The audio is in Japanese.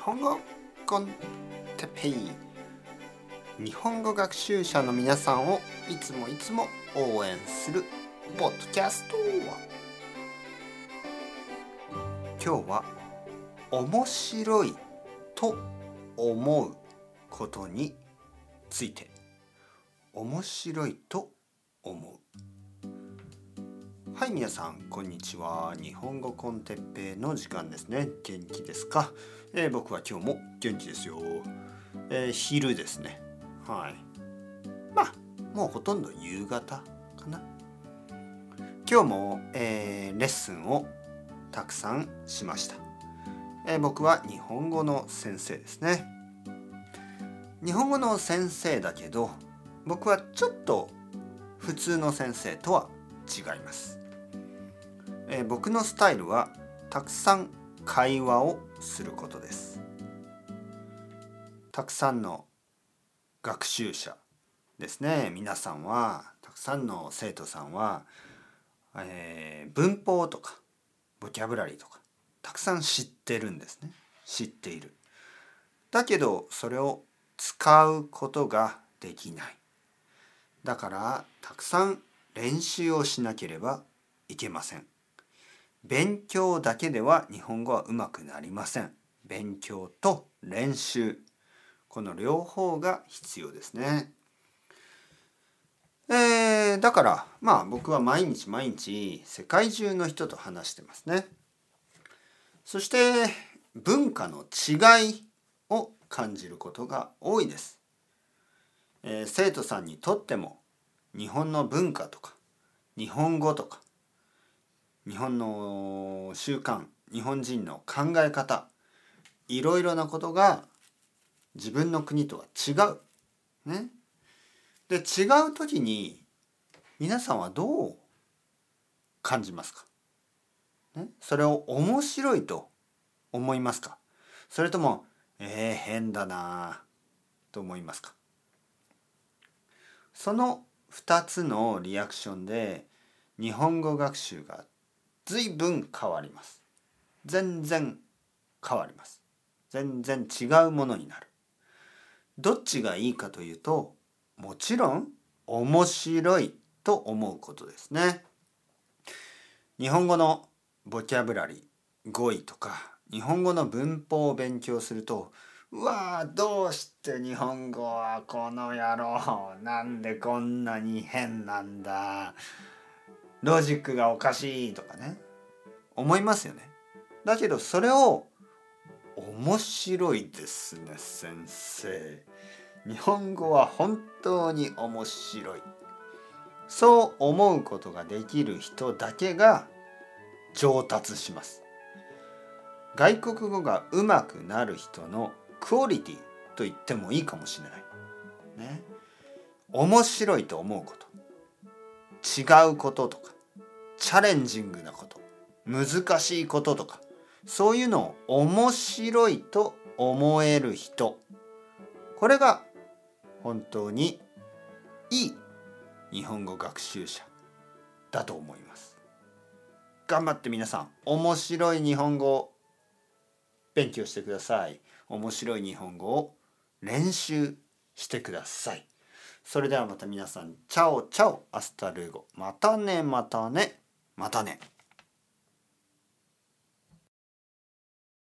本語コンテペイ日本語学習者の皆さんをいつもいつも応援するポッドキャスト今日は面白いと思うことについて。面白いと思う。はい皆さんこんにちは。日本語コンテッペイの時間ですね。元気ですか、えー、僕は今日も元気ですよ、えー、昼ですね。はい。まあもうほとんど夕方かな。今日も、えー、レッスンをたくさんしました、え僕は日本語の先生ですね。日本語の先生だけど僕はちょっと普通の先生とは違います。えー、僕のスタイルはたくさん会話をすることです。たくさんの学習者ですね。皆さんはたくさんの生徒さんは、えー、文法とかボキャブラリーとかたくさん知ってるんですね。知っている。だけどそれを使うことができない。だからたくさん練習をしなければいけません。勉強だけでは日本語はうまくなりません。勉強と練習。この両方が必要ですね。えー、だからまあ僕は毎日毎日世界中の人と話してますね。そして文化の違いを感じることが多いです。えー、生徒さんにとっても日本の文化とか日本語とか日本の習慣日本人の考え方いろいろなことが自分の国とは違う。ね。で違う時に皆さんはどう感じますか、ね、それを面白いと思いますか？それともえー、変だなと思いますか？その2つのリアクションで日本語学習が随分変わります。全然変わります。全然違うものになる。どっちがいいかというと、もちろん面白いと思うことですね。日本語のボキャブラリー、語彙とか、日本語の文法を勉強すると、うわーどうして日本語はこの野郎なんでこんなに変なんだロジックがおかしいとかね。思いますよね。だけどそれを面白いですね先生。日本語は本当に面白い。そう思うことができる人だけが上達します。外国語が上手くなる人のクオリティと言ってもいいかもしれない。ね。面白いと思うこと。違うこととかチャレンジングなこと難しいこととかそういうのを面白いと思える人。これが本当にいい日本語学習者だと思います。頑張って皆さん面白い日本語を勉強してください。面白い日本語を練習してください。それではまた皆さん chao chao hasta luego。またねまたね。またね。